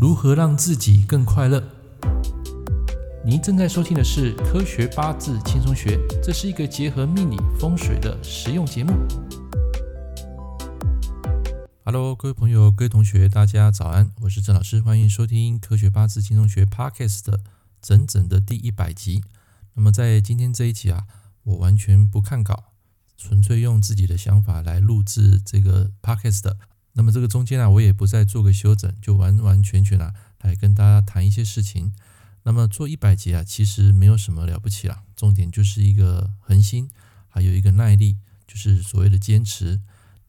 如何让自己更快乐？您正在收听的是《科学八字轻松学》，这是一个结合命理风水的实用节目。Hello，各位朋友、各位同学，大家早安，我是郑老师，欢迎收听《科学八字轻松学》Podcast 的整整的第一百集。那么在今天这一集啊，我完全不看稿，纯粹用自己的想法来录制这个 Podcast 的。那么这个中间啊，我也不再做个修整，就完完全全啊来跟大家谈一些事情。那么做一百集啊，其实没有什么了不起啦，重点就是一个恒心，还有一个耐力，就是所谓的坚持。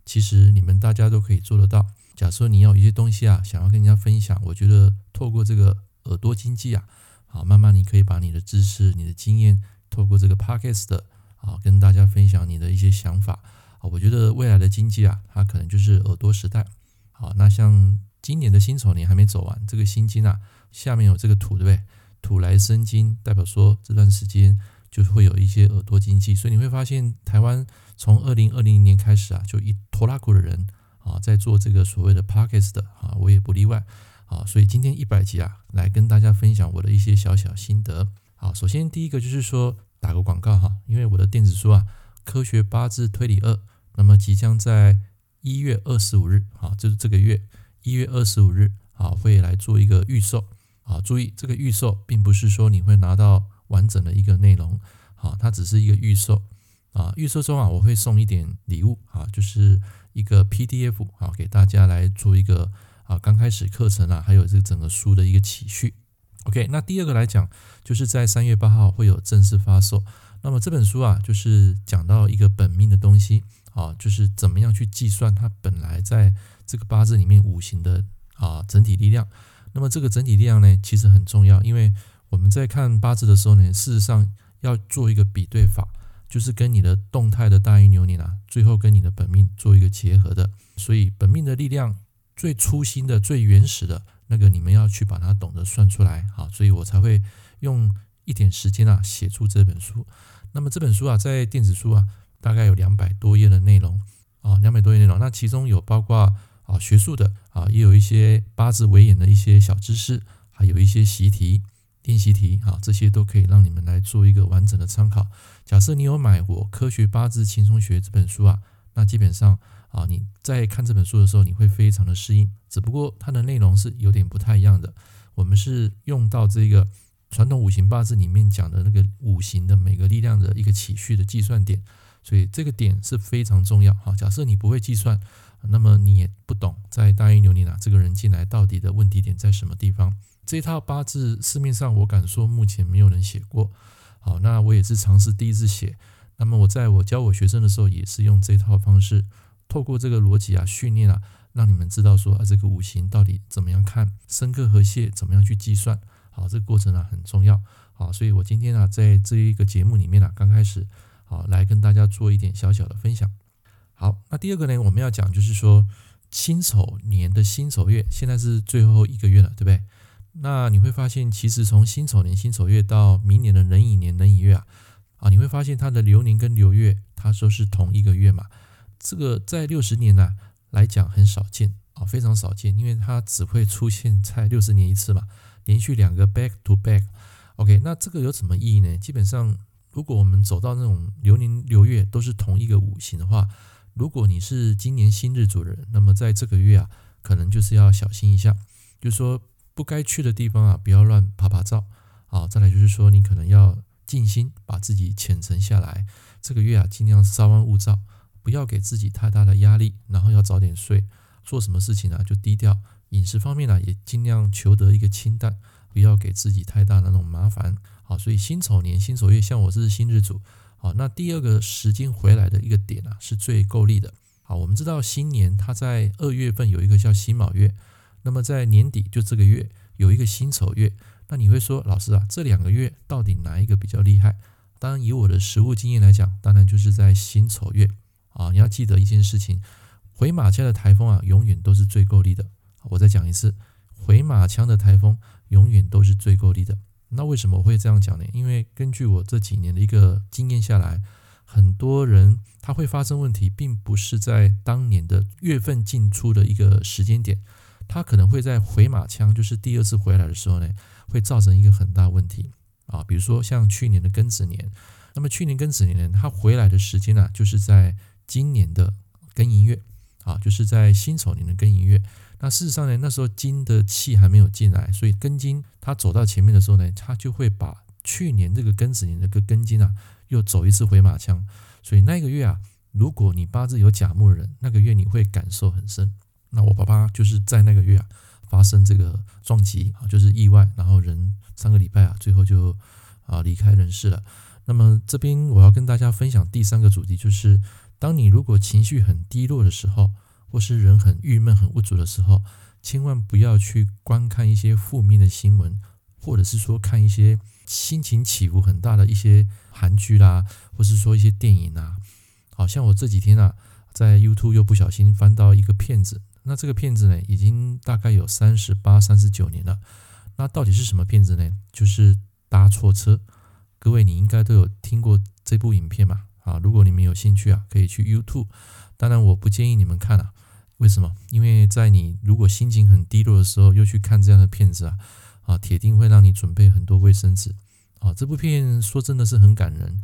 其实你们大家都可以做得到。假设你要有一些东西啊，想要跟人家分享，我觉得透过这个耳朵经济啊，好，慢慢你可以把你的知识、你的经验，透过这个 Podcast 啊，跟大家分享你的一些想法。啊我觉得未来的经济啊，它可能就是耳朵时代。好，那像今年的辛丑年还没走完，这个辛金啊，下面有这个土，对不对？土来生金，代表说这段时间就会有一些耳朵经济。所以你会发现，台湾从二零二零年开始啊，就一拖拉库的人啊，在做这个所谓的 Podcast 的啊，我也不例外啊。所以今天一百集啊，来跟大家分享我的一些小小心得。好，首先第一个就是说打个广告哈，因为我的电子书啊，《科学八字推理二》。那么即将在一月二十五日，啊，就是这个月一月二十五日，啊，会来做一个预售，啊，注意这个预售并不是说你会拿到完整的一个内容，啊，它只是一个预售，啊，预售中啊，我会送一点礼物，啊，就是一个 PDF，啊，给大家来做一个啊，刚开始课程啊，还有这整个书的一个起序。OK，那第二个来讲，就是在三月八号会有正式发售。那么这本书啊，就是讲到一个本命的东西。啊，就是怎么样去计算它本来在这个八字里面五行的啊整体力量。那么这个整体力量呢，其实很重要，因为我们在看八字的时候呢，事实上要做一个比对法，就是跟你的动态的大运流年啊，最后跟你的本命做一个结合的。所以本命的力量最初心的、最原始的那个，你们要去把它懂得算出来。好，所以我才会用一点时间啊写出这本书。那么这本书啊，在电子书啊。大概有两百多页的内容啊，两百多页内容。那其中有包括啊学术的啊，也有一些八字围演的一些小知识，还有一些习题、练习题啊，这些都可以让你们来做一个完整的参考。假设你有买我《科学八字轻松学》这本书啊，那基本上啊，你在看这本书的时候，你会非常的适应。只不过它的内容是有点不太一样的。我们是用到这个传统五行八字里面讲的那个五行的每个力量的一个起序的计算点。所以这个点是非常重要哈。假设你不会计算，那么你也不懂在大运流年啊，这个人进来到底的问题点在什么地方？这套八字市面上我敢说目前没有人写过。好，那我也是尝试第一次写。那么我在我教我学生的时候，也是用这套方式，透过这个逻辑啊训练啊，让你们知道说啊这个五行到底怎么样看，生克和泄怎么样去计算。好，这个过程啊很重要。好，所以我今天啊在这一个节目里面啊刚开始。好，来跟大家做一点小小的分享。好，那第二个呢，我们要讲就是说，辛丑年的辛丑月，现在是最后一个月了，对不对？那你会发现，其实从辛丑年辛丑月到明年的壬寅年壬寅月啊，啊，你会发现它的流年跟流月，它说是同一个月嘛。这个在六十年呢、来讲很少见啊，非常少见，因为它只会出现在六十年一次嘛，连续两个 back to back。OK，那这个有什么意义呢？基本上。如果我们走到那种流年流月都是同一个五行的话，如果你是今年辛日主人，那么在这个月啊，可能就是要小心一下，就是说不该去的地方啊，不要乱趴趴照。好，再来就是说你可能要静心，把自己潜沉下来。这个月啊，尽量稍安勿躁，不要给自己太大的压力，然后要早点睡。做什么事情呢，就低调。饮食方面呢，也尽量求得一个清淡，不要给自己太大的那种麻烦。好，所以辛丑年辛丑月，像我是辛日主，好，那第二个时间回来的一个点啊，是最够力的。好，我们知道新年它在二月份有一个叫辛卯月，那么在年底就这个月有一个辛丑月。那你会说，老师啊，这两个月到底哪一个比较厉害？当然，以我的实务经验来讲，当然就是在辛丑月啊。你要记得一件事情，回马枪的台风啊，永远都是最够力的。我再讲一次，回马枪的台风永远都是最够力的。那为什么我会这样讲呢？因为根据我这几年的一个经验下来，很多人他会发生问题，并不是在当年的月份进出的一个时间点，他可能会在回马枪，就是第二次回来的时候呢，会造成一个很大问题啊。比如说像去年的庚子年，那么去年庚子年呢，它回来的时间呢、就是在今年的庚寅月啊，就是在辛丑年的庚寅月。那事实上呢，那时候金的气还没有进来，所以庚金它走到前面的时候呢，它就会把去年这个庚子年的个庚金啊，又走一次回马枪。所以那个月啊，如果你八字有甲木人，那个月你会感受很深。那我爸爸就是在那个月啊发生这个撞击啊，就是意外，然后人三个礼拜啊，最后就啊离开人世了。那么这边我要跟大家分享第三个主题，就是当你如果情绪很低落的时候，或是人很郁闷、很无助的时候，千万不要去观看一些负面的新闻，或者是说看一些心情起伏很大的一些韩剧啦，或是说一些电影啊。好像我这几天啊，在 YouTube 又不小心翻到一个片子。那这个片子呢，已经大概有三十八、三十九年了。那到底是什么片子呢？就是搭错车。各位，你应该都有听过这部影片嘛？啊，如果你们有兴趣啊，可以去 YouTube。当然，我不建议你们看啊。为什么？因为在你如果心情很低落的时候，又去看这样的片子啊，啊，铁定会让你准备很多卫生纸。啊，这部片说真的是很感人。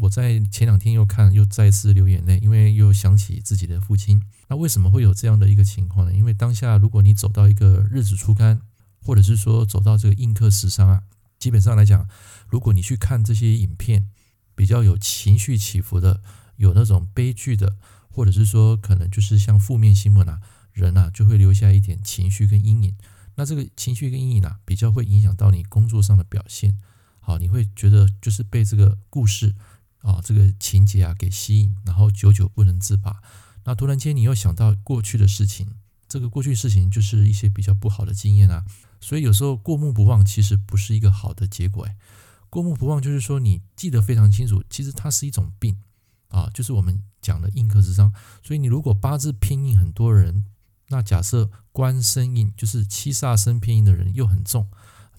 我在前两天又看，又再次流眼泪，因为又想起自己的父亲。那为什么会有这样的一个情况呢？因为当下如果你走到一个日子初干，或者是说走到这个印克时尚啊，基本上来讲，如果你去看这些影片，比较有情绪起伏的，有那种悲剧的，或者是说可能就是像负面新闻啊，人啊就会留下一点情绪跟阴影。那这个情绪跟阴影啊，比较会影响到你工作上的表现。好，你会觉得就是被这个故事。啊，这个情节啊给吸引，然后久久不能自拔。那突然间你又想到过去的事情，这个过去事情就是一些比较不好的经验啊。所以有时候过目不忘其实不是一个好的结果。哎，过目不忘就是说你记得非常清楚，其实它是一种病啊，就是我们讲的印克时伤。所以你如果八字偏硬很多人，那假设官生印就是七煞生偏硬的人又很重，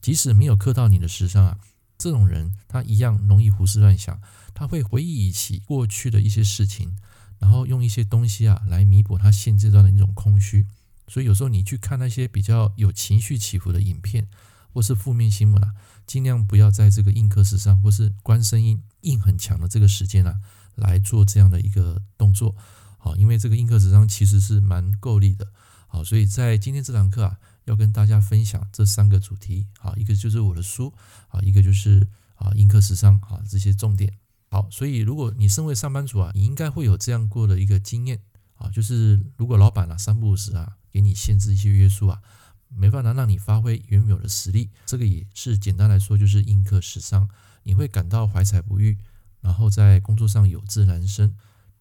即使没有克到你的时伤啊，这种人他一样容易胡思乱想。他会回忆起过去的一些事情，然后用一些东西啊来弥补他现阶段的一种空虚。所以有时候你去看那些比较有情绪起伏的影片，或是负面新闻啊，尽量不要在这个印克时伤或是官生印印很强的这个时间啊来做这样的一个动作。好，因为这个印克时伤其实是蛮够力的。好，所以在今天这堂课啊，要跟大家分享这三个主题。好，一个就是我的书，啊，一个就是啊印克时伤啊这些重点。好，所以如果你身为上班族啊，你应该会有这样过的一个经验啊，就是如果老板啊三不五时啊给你限制一些约束啊，没办法让你发挥原有的实力，这个也是简单来说就是印克时伤，你会感到怀才不遇，然后在工作上有自然生。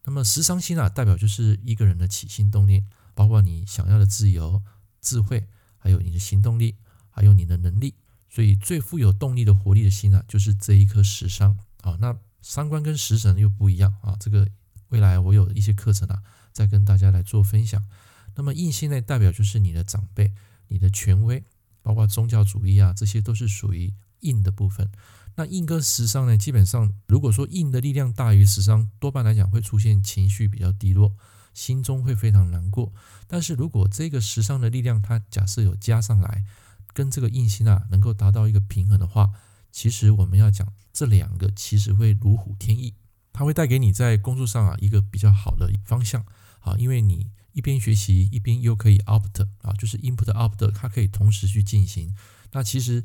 那么时伤星啊，代表就是一个人的起心动念，包括你想要的自由、智慧，还有你的行动力，还有你的能力。所以最富有动力的活力的心啊，就是这一颗时伤啊。那伤官跟食神又不一样啊，这个未来我有一些课程啊，再跟大家来做分享。那么印星呢，代表就是你的长辈、你的权威，包括宗教主义啊，这些都是属于印的部分。那印跟时伤呢，基本上如果说印的力量大于时伤，多半来讲会出现情绪比较低落，心中会非常难过。但是如果这个时伤的力量，它假设有加上来，跟这个印心啊，能够达到一个平衡的话。其实我们要讲这两个，其实会如虎添翼，它会带给你在工作上啊一个比较好的方向啊，因为你一边学习一边又可以 opt 啊，就是 input up，它可以同时去进行。那其实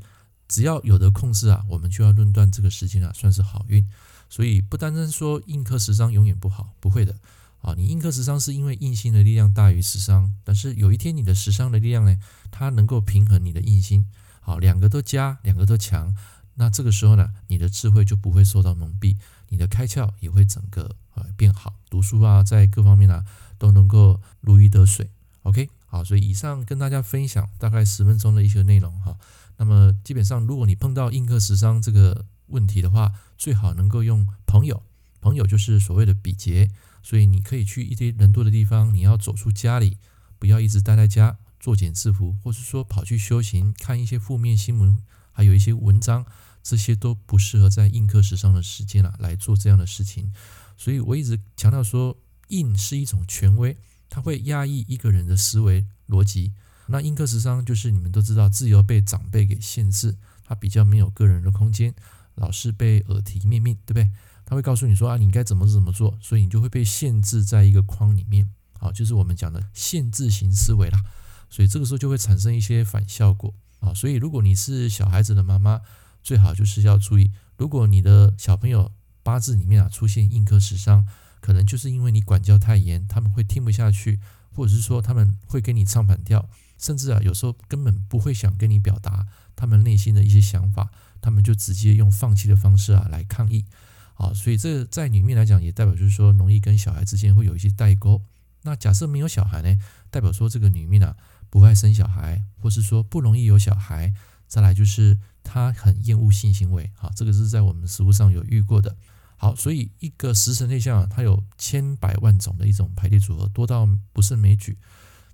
只要有的控制啊，我们就要论断这个时间啊算是好运。所以不单单说印克时伤永远不好，不会的啊，你印克时伤是因为印星的力量大于食伤，但是有一天你的食伤的力量呢，它能够平衡你的印星，好，两个都加，两个都强。那这个时候呢，你的智慧就不会受到蒙蔽，你的开窍也会整个呃变好，读书啊，在各方面、啊、都能够如鱼得水。OK，好，所以以上跟大家分享大概十分钟的一些内容哈。那么基本上，如果你碰到印克时商这个问题的话，最好能够用朋友，朋友就是所谓的比劫，所以你可以去一些人多的地方，你要走出家里，不要一直待在家作茧自缚，或是说跑去修行，看一些负面新闻。还有一些文章，这些都不适合在印克时伤的时间啊来做这样的事情。所以我一直强调说，印是一种权威，它会压抑一个人的思维逻辑。那印刻食伤就是你们都知道，自由被长辈给限制，他比较没有个人的空间，老是被耳提面命，对不对？他会告诉你说啊，你该怎么怎么做，所以你就会被限制在一个框里面，好，就是我们讲的限制型思维啦。所以这个时候就会产生一些反效果啊。所以如果你是小孩子的妈妈，最好就是要注意，如果你的小朋友八字里面啊出现印克食伤，可能就是因为你管教太严，他们会听不下去，或者是说他们会跟你唱反调，甚至啊有时候根本不会想跟你表达他们内心的一些想法，他们就直接用放弃的方式啊来抗议。啊，所以这在里面来讲，也代表就是说，容易跟小孩之间会有一些代沟。那假设没有小孩呢，代表说这个女命啊不爱生小孩，或是说不容易有小孩。再来就是她很厌恶性行为，啊，这个是在我们实务上有遇过的。好，所以一个食神内向啊，它有千百万种的一种排列组合，多到不胜枚举。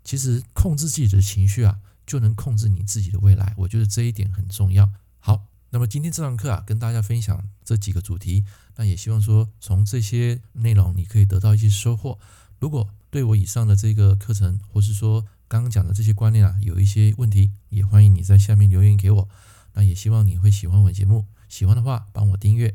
其实控制自己的情绪啊，就能控制你自己的未来。我觉得这一点很重要。好。那么今天这堂课啊，跟大家分享这几个主题，那也希望说从这些内容你可以得到一些收获。如果对我以上的这个课程，或是说刚刚讲的这些观念啊，有一些问题，也欢迎你在下面留言给我。那也希望你会喜欢我的节目，喜欢的话帮我订阅。